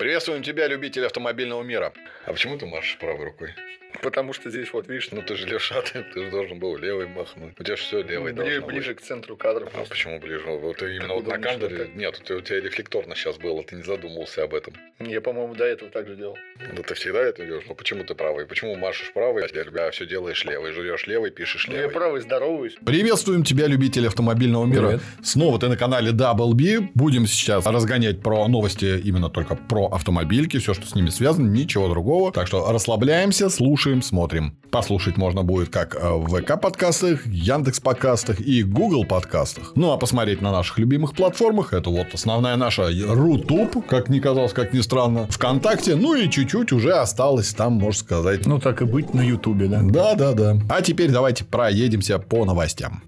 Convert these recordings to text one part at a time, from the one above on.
Приветствуем тебя, любитель автомобильного мира. А почему ты машешь правой рукой? Потому что здесь вот, видишь, Ну ты же левша, ты, ты же должен был левой махнуть. У тебя же все левой ближе, должно ближе быть. к центру кадра. А почему ближе? Вот ты именно вот на камере. так. Нет, у тебя рефлекторно сейчас было, ты не задумывался об этом. Я, по-моему, до этого так же делал. Да ты всегда это делаешь. Ну почему ты правый? Почему машешь правой, а все делаешь левой? Жуешь левой, пишешь Ну, я правый здороваюсь. Приветствуем тебя, любитель автомобильного мира. Привет. Снова ты на канале Double B. Будем сейчас разгонять про новости именно только про автомобильки, все, что с ними связано, ничего другого. Так что расслабляемся, слушаем, смотрим. Послушать можно будет как э, в ВК-подкастах, Яндекс-подкастах и Google подкастах. Ну, а посмотреть на наших любимых платформах, это вот основная наша Рутуб, как ни казалось, как ни странно, ВКонтакте, ну и чуть-чуть уже осталось там, можно сказать, Ну, так и быть на Ютубе, да. да, да, да. А теперь давайте проедемся по новостям.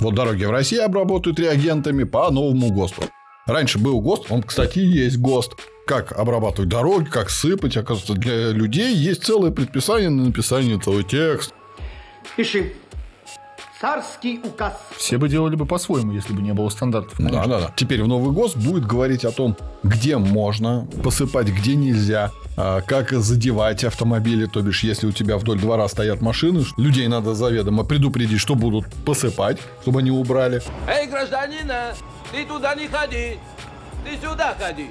Вот дороги в России обработают реагентами по новому ГОСТу. Раньше был ГОСТ, он, кстати, и есть ГОСТ. Как обрабатывать дороги, как сыпать. Оказывается, для людей есть целое предписание на написание целый текст. Пиши. Царский указ. Все бы делали бы по-своему, если бы не было стандартов. Да, конечно. да, да. Теперь в новый ГОСТ будет говорить о том, где можно посыпать, где нельзя, а, как задевать автомобили. То бишь, если у тебя вдоль двора стоят машины, людей надо заведомо предупредить, что будут посыпать, чтобы они убрали. Эй, гражданина, ты туда не ходи, ты сюда ходи,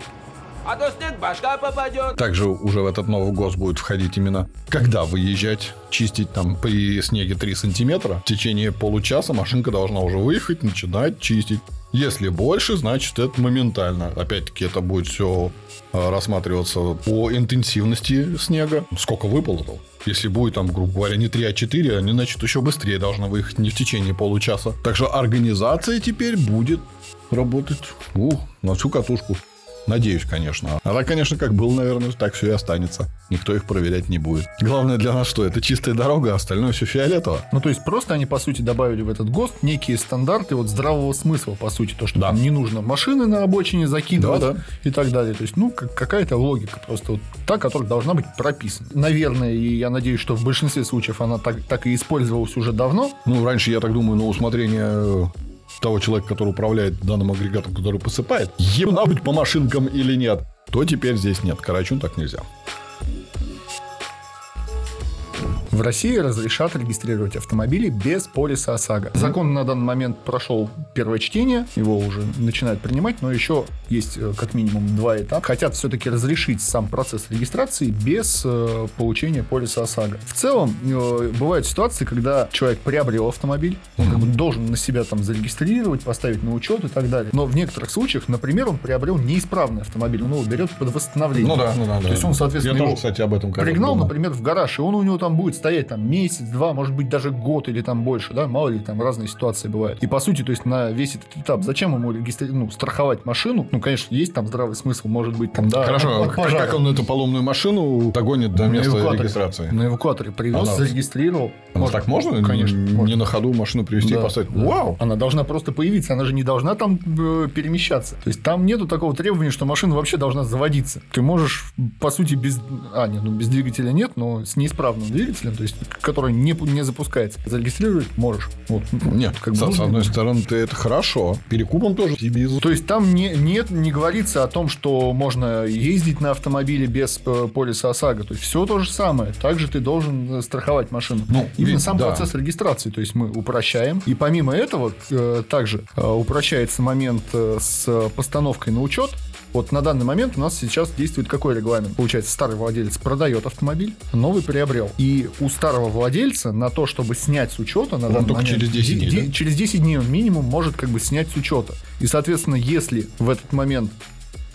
а то снег башка попадет. Также уже в этот новый ГОСТ будет входить именно, когда выезжать, чистить там при снеге 3 сантиметра. В течение получаса машинка должна уже выехать, начинать чистить. Если больше, значит это моментально. Опять-таки это будет все рассматриваться по интенсивности снега. Сколько выпало -то. Если будет там, грубо говоря, не 3, а 4, они, значит, еще быстрее должны выехать, не в течение получаса. Так что организация теперь будет работать ух, на всю катушку. Надеюсь, конечно. А так, конечно, как было, наверное, так все и останется. Никто их проверять не будет. Главное для нас что? Это чистая дорога, а остальное все фиолетово. Ну, то есть, просто они, по сути, добавили в этот ГОСТ некие стандарты вот здравого смысла, по сути. То, что Да. там не нужно машины на обочине закидывать Да, да. и так далее. То есть, ну, как- какая-то логика просто вот та, которая должна быть прописана. Наверное, и я надеюсь, что в большинстве случаев она так, так и использовалась уже давно. Ну, раньше, я так думаю, на усмотрение э, того человека, который управляет данным агрегатом, который посыпает, ебна быть по машинкам или нет, то теперь здесь нет. Карачун так нельзя. В России разрешат регистрировать автомобили без полиса ОСАГО. Закон на данный момент прошел первое чтение, его уже начинают принимать, но еще есть э, как минимум два этапа. Хотят все-таки разрешить сам процесс регистрации без э, получения полиса ОСАГО. В целом, э, бывают ситуации, когда человек приобрел автомобиль, он как бы должен на себя там зарегистрировать, поставить на учет и так далее. Но в некоторых случаях, например, он приобрел неисправный автомобиль, он его берет под восстановление. ну да. То есть он, соответственно, Я тоже, кстати, об этом пригнал, думал. например, в гараж, и он у него там будет стоять там месяц, два, может быть, даже год или там больше, да, мало ли там разные ситуации бывают. И по сути, то есть на весь этот этап, зачем ему регистри- ну, страховать машину? Ну, конечно, есть там здравый смысл, может быть, там, да. Хорошо, от как, пожара. как он эту поломную машину догонит до На места эвакуаторе. регистрации? На эвакуаторе привез, Она- зарегистрировал. Ну, так можно? Конечно. Не, можно. на ходу машину привезти Да, и поставить? да. Вау! Она должна просто появиться, она же не должна там э, перемещаться. То есть там нету такого требования, что машина вообще должна заводиться. Ты можешь, по сути, без... А, нет, ну без двигателя нет, но с неисправным двигателем, то есть который не, не запускается. Зарегистрировать можешь. Вот. Нет, как с, бы с нужно. одной стороны, ты это хорошо. Перекупом тоже бизнес. То есть там не, нет, не говорится о том, что можно ездить на автомобиле без э, полиса ОСАГО. То есть все то же самое. Также ты должен э, страховать машину. Ну, Именно ведь сам да. процесс регистрации. То есть мы упрощаем. И помимо этого э, также упрощается момент с постановкой на учет. Вот на данный момент у нас сейчас действует какой регламент? Получается, старый владелец продает автомобиль, новый приобрел. И у старого владельца на то, чтобы снять с учета, на Он данный только момент, через 10 дней, да? через 10 дней он минимум может как бы снять с учета. И, соответственно, если в этот момент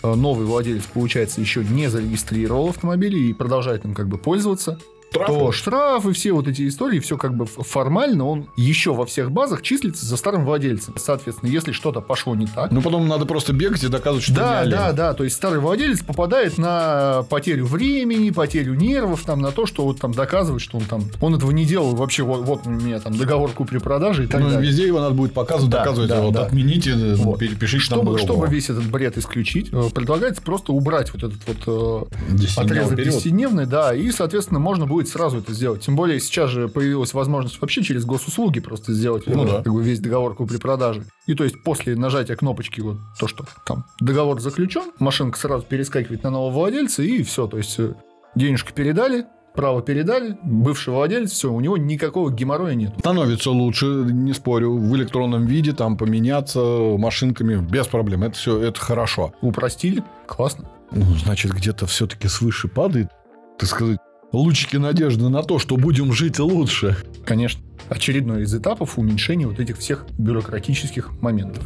э, новый владелец, получается, еще не зарегистрировал автомобиль и продолжает им как бы пользоваться, то штрафы, все вот эти истории, все как бы формально, он еще во всех базах числится за старым владельцем. Соответственно, если что-то пошло не так, Ну, потом надо просто бегать и доказывать, что да, да, да. То есть старый владелец попадает на потерю времени, потерю нервов, там, на то, что вот там доказывает, что он там. Он этого не делал вообще. Вот, вот у меня там договор купли-продажи и так Ну, далее. везде его надо будет показывать, Да, доказывать. да, вот да. отмените, Вот. перепишите там Чтобы, по-другому. чтобы весь этот бред исключить, э, предлагается просто убрать вот этот вот э, отрезок период. десятидневный, да, и, соответственно, можно будет будет сразу это сделать. Тем более сейчас же появилась возможность вообще через госуслуги просто сделать Ну да. как бы весь договор купли-продажи. И то есть после нажатия кнопочки вот то, что там договор заключен, машинка сразу перескакивает на нового владельца и все. То есть э, денежки передали, право передали, бывший владелец, все, у него никакого геморроя нет. Становится лучше, не спорю, в электронном виде, там поменяться машинками без проблем. Это все, это хорошо. Упростили, классно. Ну, значит, где-то все-таки свыше падает, так сказать, лучики надежды на то, что будем жить лучше. Конечно, очередной из этапов уменьшения вот этих всех бюрократических моментов.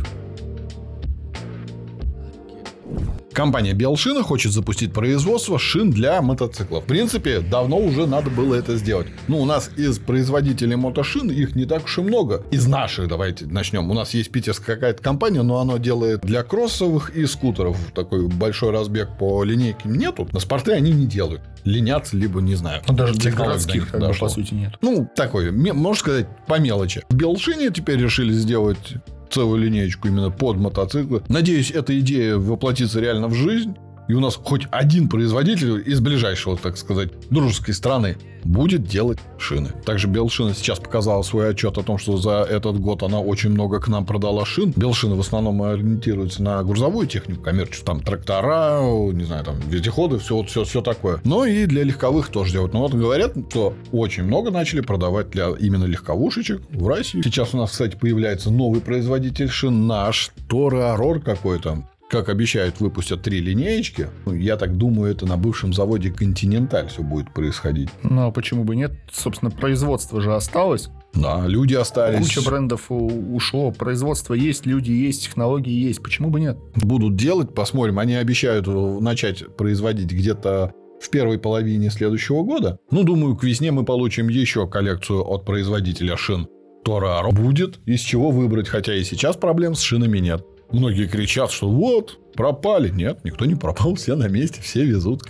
Компания Белшина хочет запустить производство шин для мотоциклов. В принципе, давно уже надо было это сделать. Ну, у нас из производителей мотошин их не так уж и много. Из наших, давайте начнем. У нас есть питерская какая-то компания, но она делает для кроссовых и скутеров. Такой большой разбег по линейке нету. На спорты они не делают. Ленятся, либо, не знаю. Ну, даже для городских, как бы, по сути, нет. Ну, такой, можно сказать, по мелочи. В Белшине теперь решили сделать целую линеечку именно под мотоциклы. Надеюсь, эта идея воплотится реально в жизнь. И у нас хоть один производитель из ближайшего, так сказать, дружеской страны будет делать шины. Также Белшина сейчас показала свой отчет о том, что за этот год она очень много к нам продала шин. Белшина в основном ориентируется на грузовую технику, коммерческую, там трактора, не знаю, там вездеходы, все, все, все такое. Но и для легковых тоже делают. Но вот говорят, что очень много начали продавать для именно легковушечек в России. Сейчас у нас, кстати, появляется новый производитель шин, наш Тореарор какой-то. Как обещают, выпустят три линеечки. Ну, Я так думаю, это на бывшем заводе Континенталь все будет происходить. Ну, а почему бы нет? Собственно, производство же осталось. Да, люди остались. Куча брендов ушло. Производство есть, люди есть, технологии есть. Почему бы нет? будут делать, посмотрим. Они обещают э, начать производить где-то в первой половине следующего года. Ну, думаю, к весне мы получим еще коллекцию от производителя шин. Тораро будет из чего выбрать, хотя и сейчас проблем с шинами нет. Многие кричат, что вот, пропали. Нет, никто не пропал, все на месте, все везут.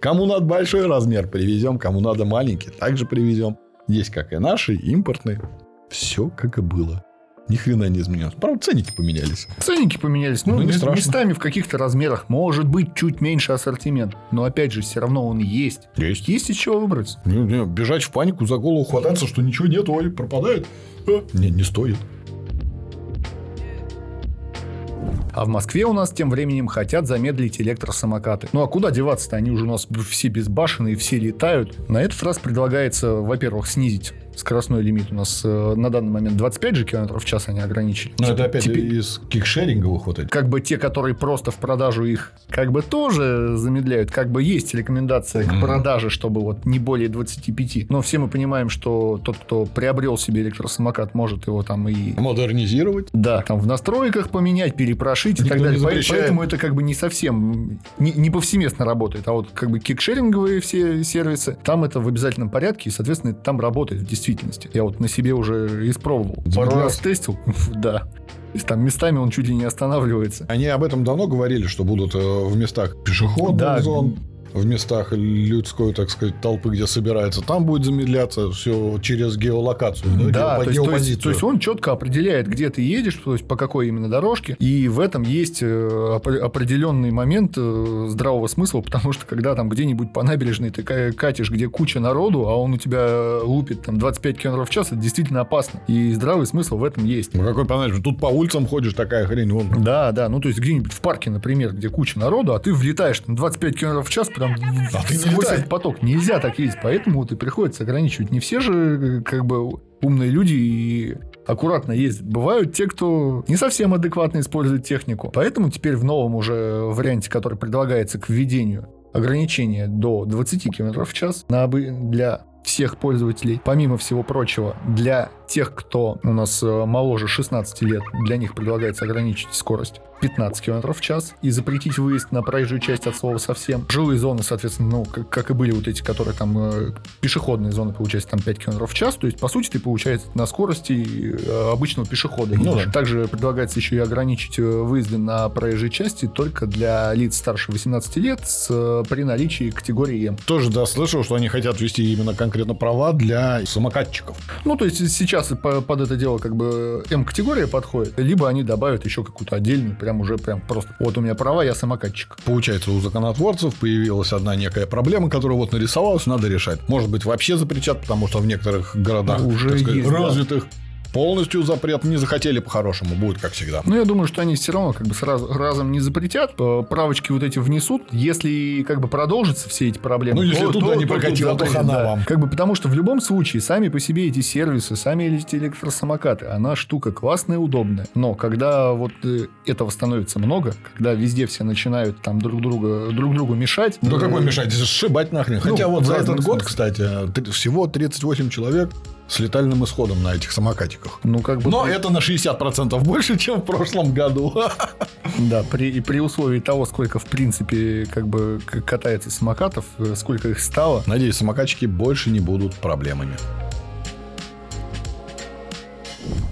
Кому надо большой размер, привезем, кому надо маленький, также привезем. Есть как и наши, и импортные. Все как и было. Ни хрена не изменилось. Правда, ценники поменялись. Ценники поменялись. Ну, Ну, не страшно. местами в каких-то размерах. Может быть, чуть меньше ассортимент. Но, опять же, все равно он есть. Есть. Есть из чего выбрать. Не, не, бежать в панику, за голову хвататься, что ничего нет, ой, пропадает. А, Не, не стоит. А в Москве у нас тем временем хотят замедлить электросамокаты. Ну а куда деваться-то? Они уже у нас все безбашенные, все летают. На этот раз предлагается, во-первых, снизить скоростной лимит. У нас э, на данный момент 25 же километров в час они ограничили. Но Типа- это опять теперь- из кикшеринговых вот этих. как бы те, которые просто в продажу их как бы тоже замедляют, как бы есть рекомендация к Мгм. продаже, чтобы вот не более 25. Но все мы понимаем, что тот, кто приобрел себе электросамокат, может его там и Модернизировать. да, там в настройках поменять, перепрошить и Никто так не далее. Поэтому это как бы не совсем, не, не повсеместно работает. А вот как бы кикшеринговые все сервисы, там это в обязательном порядке, и, соответственно, там работает в действительности. Я вот на себе уже испробовал. Пару раз тестил, да. То есть там местами он чуть ли не останавливается. Они об этом давно говорили, что будут э, в местах пешеходных Да. зон, в местах людской, так сказать, толпы, где собирается, там будет замедляться все через геолокацию, да, Да, геопо- то есть, то, есть, то есть он четко определяет, где ты едешь, то есть по какой именно дорожке, и в этом есть э, опре- определенный момент э, здравого смысла, потому что когда там где-нибудь по набережной ты ка- катишь, где куча народу, а он у тебя лупит там 25 км в час, это действительно опасно. И здравый смысл в этом есть. Ну, какой понятно, тут по улицам ходишь, такая хрень, вон. Да, да, ну то есть где-нибудь в парке, например, где куча народу, а ты влетаешь там 25 км в час прям А ты не сквозь летай. этот поток. Нельзя так ездить, поэтому вот и приходится ограничивать. Не все же как бы умные люди и аккуратно ездят. Бывают те, кто не совсем адекватно использует технику. Поэтому теперь в новом уже варианте, который предлагается к введению ограничения до 20 км в час на для всех пользователей. Помимо всего прочего, для тех, кто у нас э, моложе 16 лет, для них предлагается ограничить скорость 15 км в час и запретить выезд на проезжую часть от слова совсем. Жилые зоны, соответственно, ну, как, как и были вот эти, которые там э, пешеходные зоны, получается, там 5 км в час. То есть, по сути, ты, получается, на скорости э, обычного пешехода. Ну да. Также предлагается еще и ограничить э, выезды на проезжей части только для лиц старше 18 лет с, при наличии категории М. Тоже, да, слышал, что они хотят ввести именно конкретно права для самокатчиков. Ну, то есть сейчас сейчас по- под это дело как бы М-категория подходит, либо они добавят еще какую-то отдельную, прям уже прям просто. Вот у меня права, я самокатчик. Получается, у законотворцев появилась одна некая проблема, которая вот нарисовалась, надо решать. Может быть, вообще запретят, потому что в некоторых городах, Уже сказать, есть, да. Полностью запрет. Не захотели по-хорошему, будет как всегда. Но я думаю, что они все равно как бы сразу разом не запретят, э, правочки вот эти внесут, если как бы продолжатся все эти проблемы. Ну, если то- туда то- не то тут прокатило, то запретят, хана да. вам. Как бы потому что в любом случае сами по себе эти сервисы, сами эти электросамокаты, она штука классная, удобная. Но когда вот э, этого становится много, когда везде все начинают там друг друга друг другу мешать. Да э, какой мешать? Сшибать нахрен. Ну, Хотя вот за этот год, смысле. кстати, т- всего 38 человек с летальным исходом на этих самокатиках. Ну, как бы... Но при- это на 60% больше, чем в прошлом году. Да, при, и при условии того, сколько, в принципе, как бы катается самокатов, э, сколько их стало, Надеюсь, самокатчики больше не будут проблемами.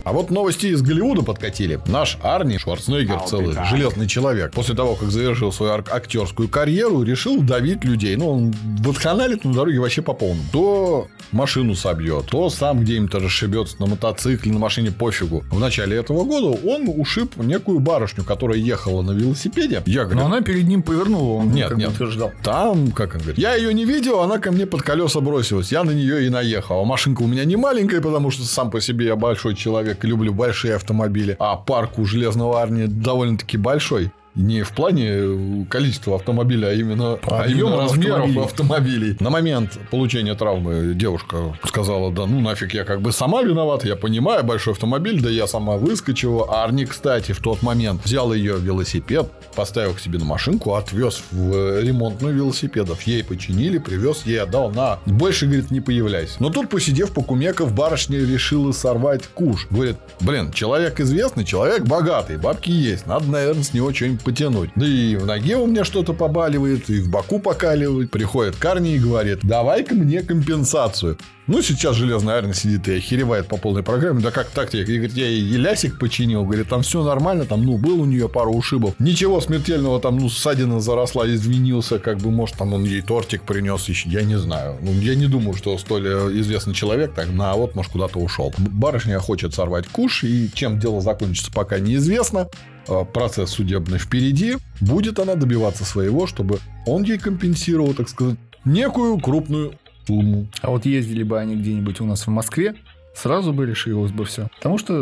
А вот новости из Голливуда подкатили. Наш Арни Шварценеггер, целый железный человек, после того, как завершил свою актерскую карьеру, решил давить людей. Ну, он водханалит на дороге вообще по полному. То машину собьет, то сам где-нибудь расшибется на мотоцикле, на машине, пофигу. В начале этого года он ушиб некую барышню, которая ехала на велосипеде. Я говорю, но она перед ним повернула, он Нет, нет. утверждал. там, как он говорит, я ее не видел, она ко мне под колеса бросилась. Я на нее и наехал. А машинка у меня не маленькая, потому что сам по себе я большой человек люблю большие автомобили. А парк у Железного Арни довольно-таки большой. Не в плане э, количества автомобиля, а именно, а именно размеров автомобилей. автомобилей. На момент получения травмы девушка сказала, да ну нафиг, я как бы сама виновата, я понимаю, большой автомобиль, да я сама выскочила. Арни, кстати, в тот момент взял ее велосипед, поставил к себе на машинку, отвез в э, ремонтную велосипедов. Ей починили, привез, ей отдал на. Больше, говорит, не появляйся. Но тут, посидев покумеков, барышня решила сорвать куш. Говорит, блин, человек известный, человек богатый, бабки есть, надо, наверное, с него что-нибудь потянуть. Да и в ноге у меня что-то побаливает, и в боку покаливает. Приходит к Арни и говорит, давай-ка мне компенсацию. Ну, сейчас Железная Армия сидит и охеревает по полной программе. Да как так? Я, говорит, я ей лясик починил. Говорит, там все нормально. Там, ну, был у нее пару ушибов. Ничего смертельного. Там, ну, ссадина заросла, извинился. Как бы, может, там он ей тортик принес еще. Я не знаю. Ну, я не думаю, что столь э, известный человек так на вот, может, куда-то ушел. Барышня хочет сорвать куш. И чем дело закончится, пока неизвестно. Э, Процесс судебный впереди. Будет она добиваться своего, чтобы он ей компенсировал, так сказать, некую крупную сумму. А вот ездили бы они где-нибудь у нас в Москве, сразу бы решилось бы все. Потому что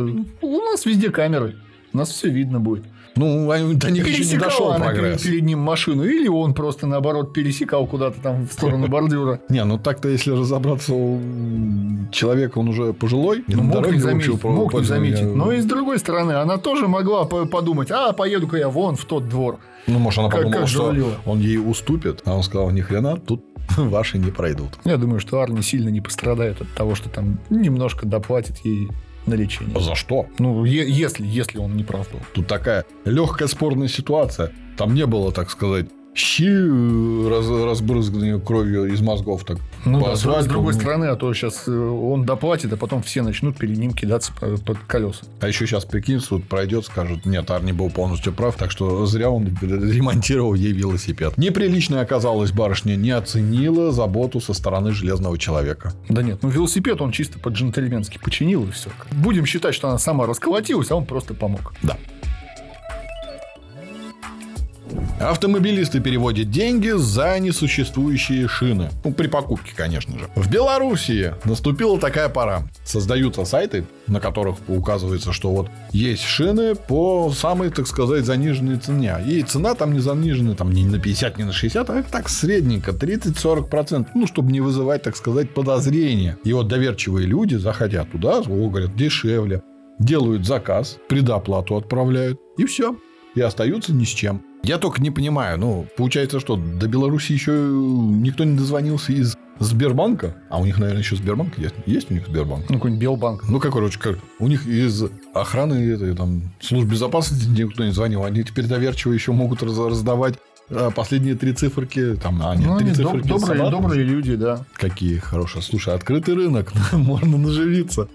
у нас везде камеры. У нас все видно будет. Ну, до них еще не дошел она прогресс. перед, ним машину, или он просто наоборот пересекал куда-то там в сторону бордюра. Не, ну так-то, если разобраться, человек, он уже пожилой. Ну, мог не заметить, мог не заметить. Но и с другой стороны, она тоже могла по- подумать, а, поеду-ка я вон в тот двор. Ну, может, она подумала, что он ей уступит, а он сказал, ни хрена, тут ваши не пройдут. Я думаю, что Арни сильно не пострадает от того, что там немножко доплатит ей на лечение. За что? Ну, если, если он не прав был. Тут такая легкая спорная ситуация. Там не было, так сказать, щи э, раз, разбрызганные кровью из мозгов. Так, Ну да, с, другой стороны, а то сейчас он доплатит, а потом все начнут перед ним кидаться по- под колеса. А еще сейчас, прикинь, суд пройдет, скажут, нет, Арни был полностью прав, так что зря он ремонтировал ей велосипед. Неприличная оказалась барышня, не оценила заботу со стороны железного человека. Да нет, ну велосипед он чисто по-джентльменски починил и все. Будем считать, что она сама расколотилась, а он просто помог. Да. Автомобилисты переводят деньги за несуществующие шины. Ну, при покупке, конечно же. В Белоруссии наступила такая пора. Создаются сайты, на которых указывается, что вот есть шины по самой, так сказать, заниженной цене. И цена там не занижена, там не на 50, не на 60, а так средненько, 30-40%. Ну, чтобы не вызывать, так сказать, подозрения. И вот доверчивые люди, заходя туда, говорят, дешевле, делают заказ, предоплату отправляют, и все. И остаются ни с чем. Я только не понимаю, ну, получается, что до Беларуси еще никто не дозвонился из Сбербанка, а у них, наверное, еще Сбербанк есть. Есть у них Сбербанк? Ну, какой-нибудь Белбанк. Ну, как, короче, как, у них из охраны, этой, там, служб безопасности никто не звонил. Они теперь доверчиво еще могут раз- раздавать а, последние три циферки. Там, а, нет, Ну, три они доб- циферки добрые, добрые люди, да. Какие хорошие. Слушай, открытый рынок, можно наживиться.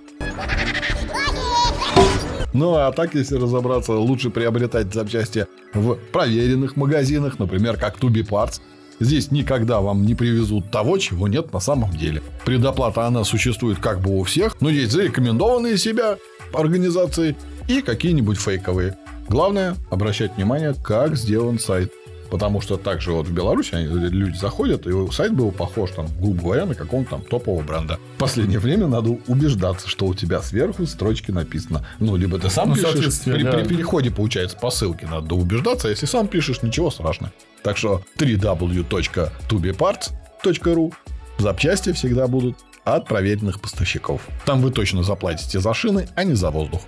Ну, а так, если разобраться, лучше приобретать запчасти в проверенных магазинах, например, как Tubi Parts. Здесь никогда вам не привезут того, чего нет на самом деле. Предоплата, она существует как бы у всех, но есть зарекомендованные себя организации и какие-нибудь фейковые. Главное обращать внимание, как сделан сайт. Потому что также вот в Беларуси они, люди заходят, и сайт был похож, там, грубо говоря, на каком-то там топового бренда. В последнее время надо убеждаться, что у тебя сверху строчки написано. Ну, либо ты сам Ну, пишешь, при, да. при переходе, получается, по ссылке надо убеждаться, а если сам пишешь, ничего страшного. Так что www.tubeparts.ru Запчасти всегда будут от проверенных поставщиков. Там вы точно заплатите за шины, а не за воздух.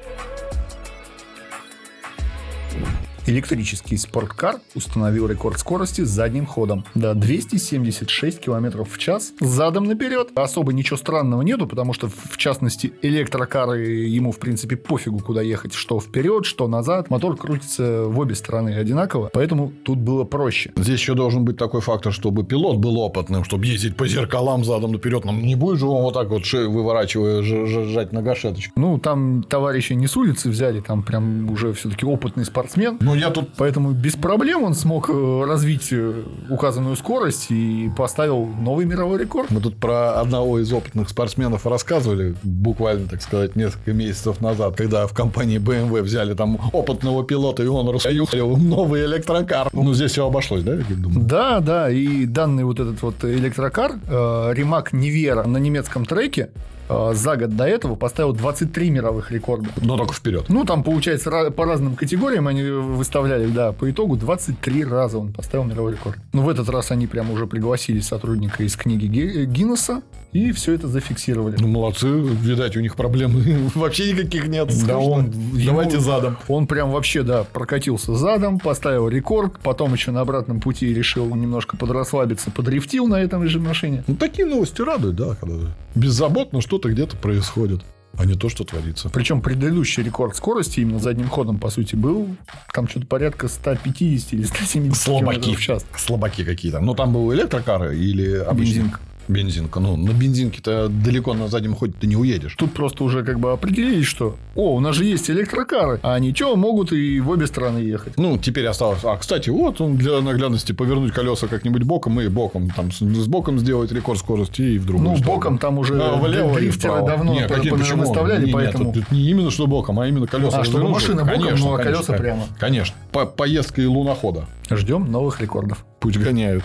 Электрический спорткар установил рекорд скорости с задним ходом. Да, 276 км в час задом наперед. Особо ничего странного нету, потому что, в частности, электрокары ему, в принципе, пофигу, куда ехать. Что вперед, что назад. Мотор крутится в обе стороны одинаково, поэтому тут было проще. Здесь еще должен быть такой фактор, чтобы пилот был опытным, чтобы ездить по зеркалам задом наперед. Нам не будет же он вот так вот шею выворачивая, жать на гашеточку. Ну, там товарищи не с улицы взяли, там прям уже все-таки опытный спортсмен. Ну, я тут Поэтому без проблем он смог э, развить э, указанную скорость и поставил новый мировой рекорд. Мы тут про одного из опытных спортсменов рассказывали буквально, так сказать, несколько месяцев назад, когда в компании BMW взяли там опытного пилота, и он расхаюхал новый электрокар. Ну, здесь все обошлось, да, я думаю? Да, да, и данный вот этот вот электрокар, э, Ремак Нивера на немецком треке, за год до этого поставил 23 мировых рекорда. Но только вперед. Ну, там, получается, по разным категориям они выставляли, да, по итогу 23 раза он поставил мировой рекорд. Ну, в этот раз они прям уже пригласили сотрудника из книги Ги- Гиннесса, и все это зафиксировали. Ну, молодцы. Видать, у них проблем вообще никаких нет. Да он... Давайте ему- задом. Он прям вообще, да, прокатился задом, поставил рекорд, потом еще на обратном пути решил немножко подрасслабиться, подрифтил на этом же машине. Ну, такие новости радуют, да, когда беззаботно что-то где-то происходит, а не то, что творится. Причем предыдущий рекорд скорости именно задним ходом, по сути, был там что-то порядка 150 или 170 Слабаки. в час. Слабаки какие-то. Ну, там был электрокар или обычный? Бензинка. Бензинка. Ну, на бензинке-то далеко на заднем ходе ты не уедешь. Тут просто уже как бы определились, что о, у нас же есть электрокары, а они что, могут и в обе стороны ехать. Ну, теперь осталось... А, кстати, вот он для наглядности повернуть колеса как-нибудь боком и боком. Там с, с боком сделать рекорд скорости и в другую Ну, сторону. боком там уже А, влево дрифтеры давно Не, по- почему? выставляли, Не, нет, поэтому... тут не именно что боком, а именно колеса. А, чтобы развернуть. машина боком, Конечно, ну, а колеса конечно. прямо. Конечно. По поездка и лунохода. Ждем новых рекордов. Пусть гоняют.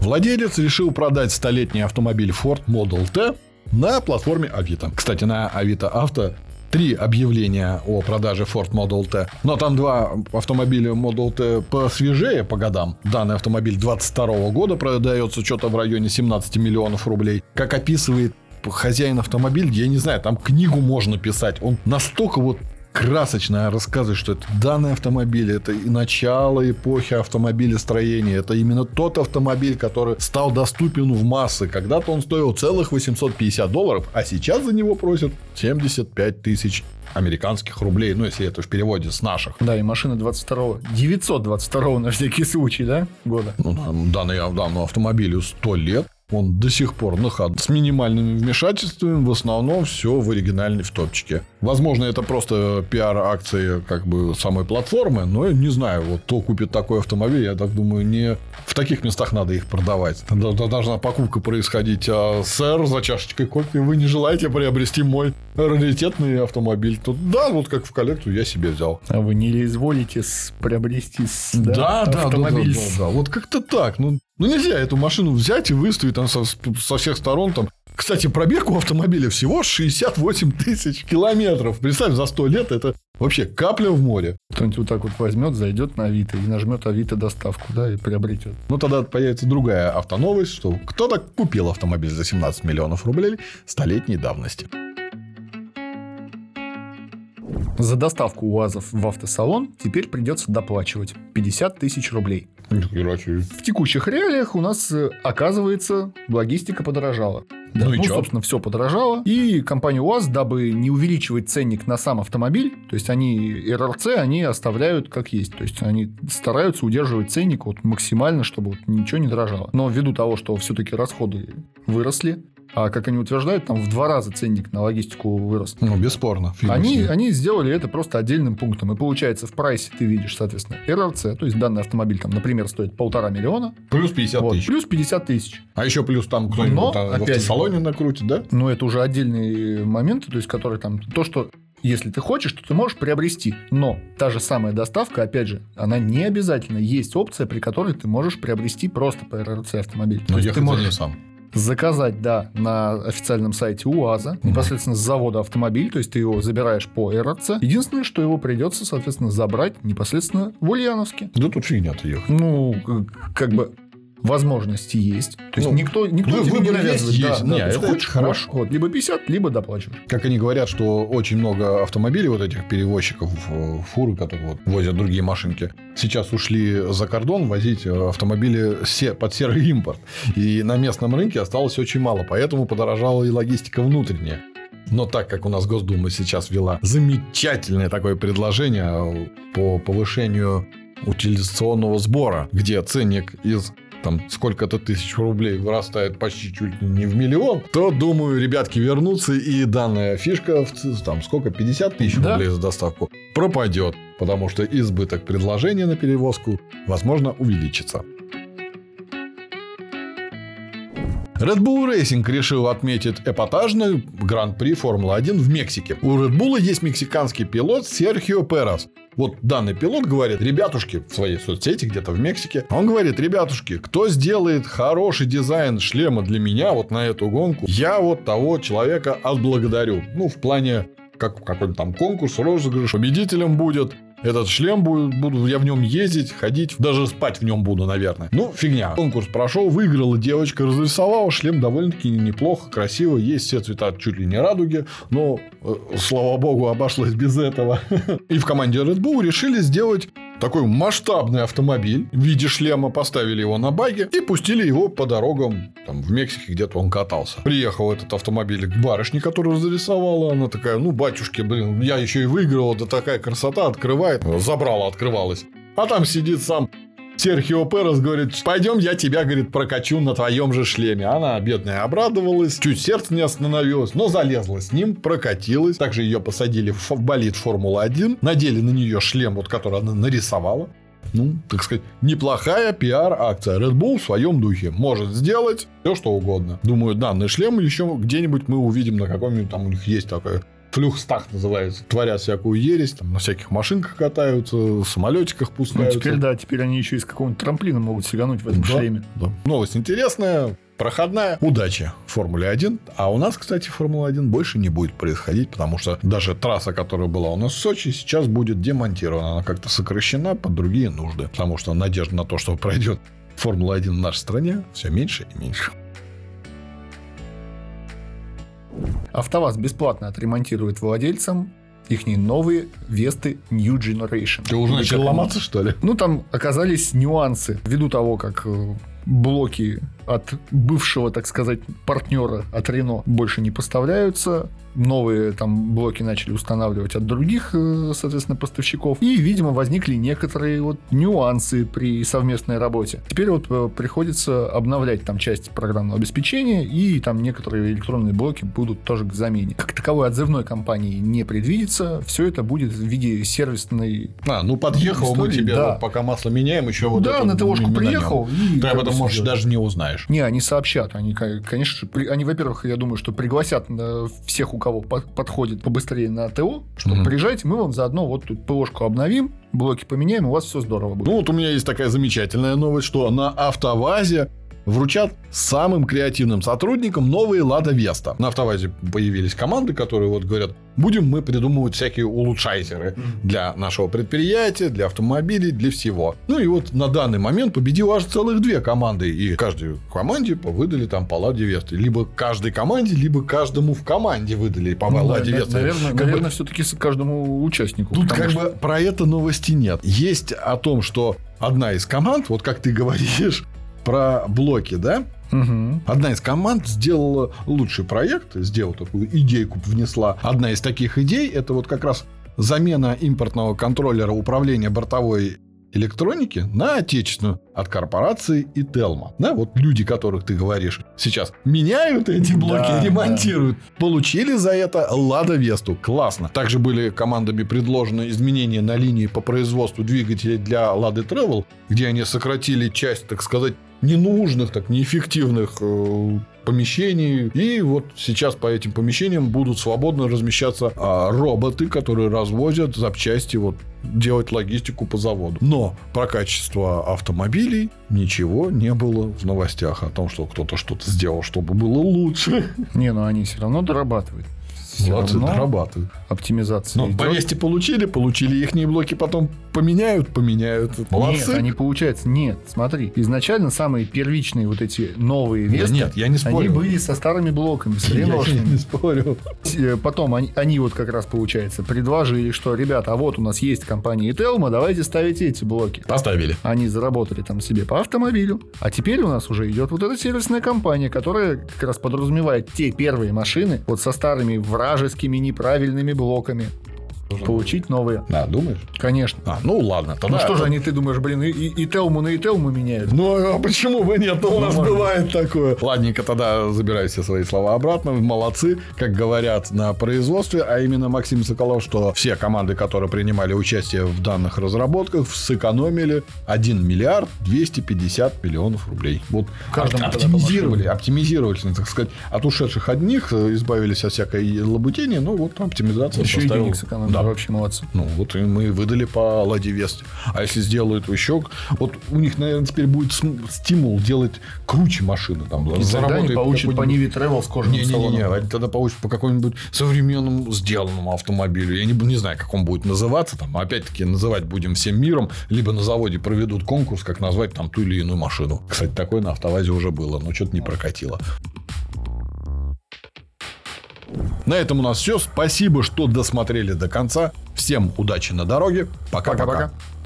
Владелец решил продать столетний автомобиль Ford Model T на платформе Авито. Кстати, на Авито Авто три объявления о продаже Ford Model T. Но там два автомобиля Model T посвежее по годам. Данный автомобиль 22 года продается что-то в районе 17 миллионов рублей. Как описывает хозяин автомобиля, я не знаю, там книгу можно писать. Он настолько вот красочно рассказывает, что это данный автомобиль, это и начало эпохи автомобилестроения, это именно тот автомобиль, который стал доступен в массы. Когда-то он стоил целых 850 долларов, а сейчас за него просят 75 тысяч американских рублей, ну, если это в переводе с наших. Да, и машина 22-го, 922 на всякий случай, да, года. Ну, да, данный, данному автомобилю 100 лет. Он до сих пор на ходу. С минимальными вмешательствами в основном все в оригинальной в топчике. Возможно, это просто пиар-акции как бы самой платформы, но я не знаю, вот кто купит такой автомобиль, я так думаю, не в таких местах надо их продавать. Должна- покупка происходить. А, сэр, за чашечкой кофе вы не желаете приобрести мой раритетный автомобиль? Тут, да, вот как в коллекцию я себе взял. А вы не изволите приобрести Да, да, да, автомобиль да, с- да, да. Вот как-то так. Ну, ну нельзя эту машину взять и выставить там со, со всех сторон. Там. Кстати, пробег у автомобиля всего 68 тысяч километров. Представь, за 100 лет это вообще капля в море. Кто-нибудь вот так вот возьмет, зайдет на Авито и нажмет Авито доставку, да, и приобретет. Ну, тогда появится другая автоновость, что кто-то купил автомобиль за 17 миллионов рублей столетней давности. За доставку УАЗов в автосалон теперь придется доплачивать 50 тысяч рублей. В текущих реалиях у нас, э, оказывается, логистика подорожала. Да, Ну и чё? собственно, все подорожало. И компания УАЗ, дабы не увеличивать ценник на сам автомобиль, то есть они РРЦ, они оставляют как есть. То есть они стараются удерживать ценник вот максимально, чтобы вот ничего не дорожало. Но ввиду того, что все-таки расходы выросли, а как они утверждают, там в два раза ценник на логистику вырос. Ну, бесспорно. Они, они сделали это просто отдельным пунктом. И получается, в прайсе ты видишь, соответственно, РРЦ, то есть данный автомобиль, там, например, стоит полтора миллиона, Плюс 50 вот, тысяч. плюс 50 тысяч. А еще плюс там кто-нибудь Но, там в опять же, автосалоне накрутит, да? Но это уже отдельные моменты, то есть, которые там, то, что если ты хочешь, то ты можешь приобрести. Но та же самая доставка, опять же, она не обязательно. Есть опция, при которой ты можешь приобрести просто по РРЦ автомобиль. Но то есть ехать ты можешь сам. Заказать, да, на официальном сайте УАЗа, непосредственно с завода автомобиль, то есть ты его забираешь по РРЦ. Единственное, что его придется, соответственно, забрать непосредственно в Ульяновске. Да тут фигня-то ехать. Ну, как бы возможности есть. То есть Ну, никто, никто вы- тебе не выбор есть, навязывает. Да, есть. да, Не, то есть это- хочешь, хорошо. Вот, либо 50, либо доплачиваешь. Как они говорят, что очень много автомобилей, вот этих перевозчиков, э, фуры, которые вот возят другие машинки, сейчас ушли за кордон возить э, автомобили се- под серый импорт. И на местном рынке осталось очень мало, поэтому подорожала и логистика внутренняя. Но так как у нас Госдума сейчас ввела замечательное такое предложение э, по повышению утилизационного сбора, где ценник из там сколько-то тысяч рублей вырастает почти чуть ли не в миллион, то, думаю, ребятки вернутся, и данная фишка, в там сколько, 50 тысяч Да. рублей за доставку, пропадет, потому что избыток предложения на перевозку, возможно, увеличится. Red Bull Racing решил отметить эпатажный гран-при Формулы-1 в Мексике. У Red Bull есть мексиканский пилот Серхио Перес. Вот данный пилот говорит, ребятушки, в своей соцсети где-то в Мексике, он говорит, ребятушки, кто сделает хороший дизайн шлема для меня вот на эту гонку, я вот того человека отблагодарю. Ну, в плане, как какой-то там конкурс, розыгрыш, победителем будет этот шлем будет, буду я в нем ездить, ходить, даже спать в нем буду, наверное. Ну, фигня. Конкурс прошел, выиграла девочка, разрисовала шлем довольно-таки неплохо, красиво, есть все цвета чуть ли не радуги, но, э, слава богу, обошлось без этого. И в команде Red Bull решили сделать такой масштабный автомобиль в виде шлема, поставили его на баге и пустили его по дорогам. Там в Мексике где-то он катался. Приехал этот автомобиль к барышне, которую зарисовала. Она такая, ну, батюшки, блин, я еще и выиграла, да такая красота, открывает. Забрала, открывалась. А там сидит сам Серхио Перес говорит, пойдем, я тебя, говорит, прокачу на твоем же шлеме. Она, бедная, обрадовалась, чуть сердце не остановилось, но залезла с ним, прокатилась. Также ее посадили в болид Формулы-1, надели на нее шлем, вот, который она нарисовала. Ну, так сказать, неплохая пиар-акция. Red Bull в своем духе может сделать все, что угодно. Думаю, данный шлем еще где-нибудь мы увидим на каком-нибудь, там у них есть такое флюхстах называется. Творят всякую ересь, там на всяких машинках катаются, самолетиках Ну, пускаются. теперь, да, теперь они еще из какого-нибудь трамплина могут сигануть в этом Да. шлеме. Да. Новость интересная, проходная. Удачи в Формуле 1. А у нас, кстати, Формула 1 больше не будет происходить, потому что даже трасса, которая была у нас в Сочи, сейчас будет демонтирована. Она как-то сокращена под другие нужды. Потому что надежда на то, что пройдет Формула 1 в нашей стране, все меньше и меньше. АвтоВАЗ бесплатно отремонтирует владельцам их новые Весты New Generation. Ты уже начал ломаться, что ли? Ну, там оказались нюансы. Ввиду того, как э, блоки от бывшего, так сказать, партнера от Рено больше не поставляются. Новые там блоки начали устанавливать от других, э, соответственно, поставщиков. И, видимо, возникли некоторые вот нюансы при совместной работе. Теперь вот э, приходится обновлять там часть программного обеспечения, и там некоторые электронные блоки будут тоже к замене. Как таковой отзывной компании не предвидится. Все это будет в виде сервисной А, ну подъехал мы Истории, тебе, да. вот пока масло меняем, еще вот да, на ТОшку приехал. И как всё может, делаешь. даже не узнаешь. Не, они сообщат. Они, ко- конечно же, при- они, во-первых, я думаю, что пригласят э, всех, у кого по- подходит побыстрее на ТО, что Мгм. приезжайте, мы вам заодно вот тут ПОшку обновим, блоки поменяем, у вас все здорово будет. Ну, вот у меня есть такая замечательная новость, что на АвтоВАЗе вручат самым креативным сотрудникам новые Лада Веста. На АвтоВАЗе появились команды, которые вот говорят, будем мы придумывать всякие улучшайзеры для нашего предприятия, для автомобилей, для всего. Ну и вот на данный момент победило аж целых две команды. И каждой команде выдали там по Ладе Весты. Либо каждой команде, либо каждому в команде выдали по Ну да, Ладе на- Весты. Наверное, Как бы наверное все-таки каждому участнику. Тут как что- бы про это новости нет. Есть о том, что одна из команд, вот как ты говоришь про блоки, да? Мгм. Одна из команд сделала лучший проект, сделала такую идейку, внесла. Одна из таких идей – это вот как раз замена импортного контроллера управления бортовой электроники на отечественную от корпорации Ителма. Да, вот люди, которых ты говоришь сейчас меняют эти блоки, Да, ремонтируют, получили за это Лада Весту. Классно. Также были командами предложены изменения на линии по производству двигателей для Лады Travel, где они сократили часть, так сказать, ненужных, так неэффективных э, помещений. И вот сейчас по этим помещениям будут свободно размещаться а, роботы, которые развозят запчасти, вот делать логистику по заводу. Но про качество автомобилей ничего не было в новостях о том, что кто-то что-то сделал, чтобы было лучше. Не, ну они все равно дорабатывают. Все Молодцы, равно дорабатывают. оптимизация Ну, идет. по вести получили, получили их блоки, потом поменяют, поменяют. Молодцы. Нет, они получается, нет, смотри, изначально самые первичные вот эти новые Весты, нет, я не они спорю. были со старыми блоками, с Я переносными. не спорю. Э, Потом они, они вот как раз, получается, предложили, что, ребята, а вот у нас есть компания Ителма, давайте ставить эти блоки. Поставили. Они заработали там себе по автомобилю. А теперь у нас уже идет вот эта сервисная компания, которая как раз подразумевает те первые машины вот со старыми вражескими неправильными блоками. Получить новые. Да, думаешь? Конечно. А, ну ладно. Тогда Ну что же это- они, ты думаешь, блин, и, и, и Телму на Ителму меняют? Ну, а почему бы нет? Ну, у нас Нормально. бывает такое. Ладненько, тогда забираю все свои слова обратно. Молодцы, как говорят на производстве. А именно Максим Соколов, что все команды, которые принимали участие в данных разработках, сэкономили 1 миллиард 250 миллионов рублей. Вот Каждому оптимизировали, оптимизировали, так сказать, от ушедших одних, э, избавились от всякой лабутения. Ну, вот оптимизация Еще и денег сэкономили. Да. Вообще молодцы. Ну, вот и мы выдали по Ладе Вест. А если сделают еще... Вот у них, наверное, теперь будет стимул делать круче машины. Там, И тогда они получат по Ниве Travel с кожаным Не-не-не, салоном. они тогда получат по какому-нибудь современному сделанному автомобилю. Я не, не знаю, как он будет называться. Там, опять-таки, называть будем всем миром. Либо на заводе проведут конкурс, как назвать там ту или иную машину. Кстати, такое на автовазе уже было, но что-то не прокатило. На этом у нас все. Спасибо, что досмотрели до конца. Всем удачи на дороге. Пока-пока.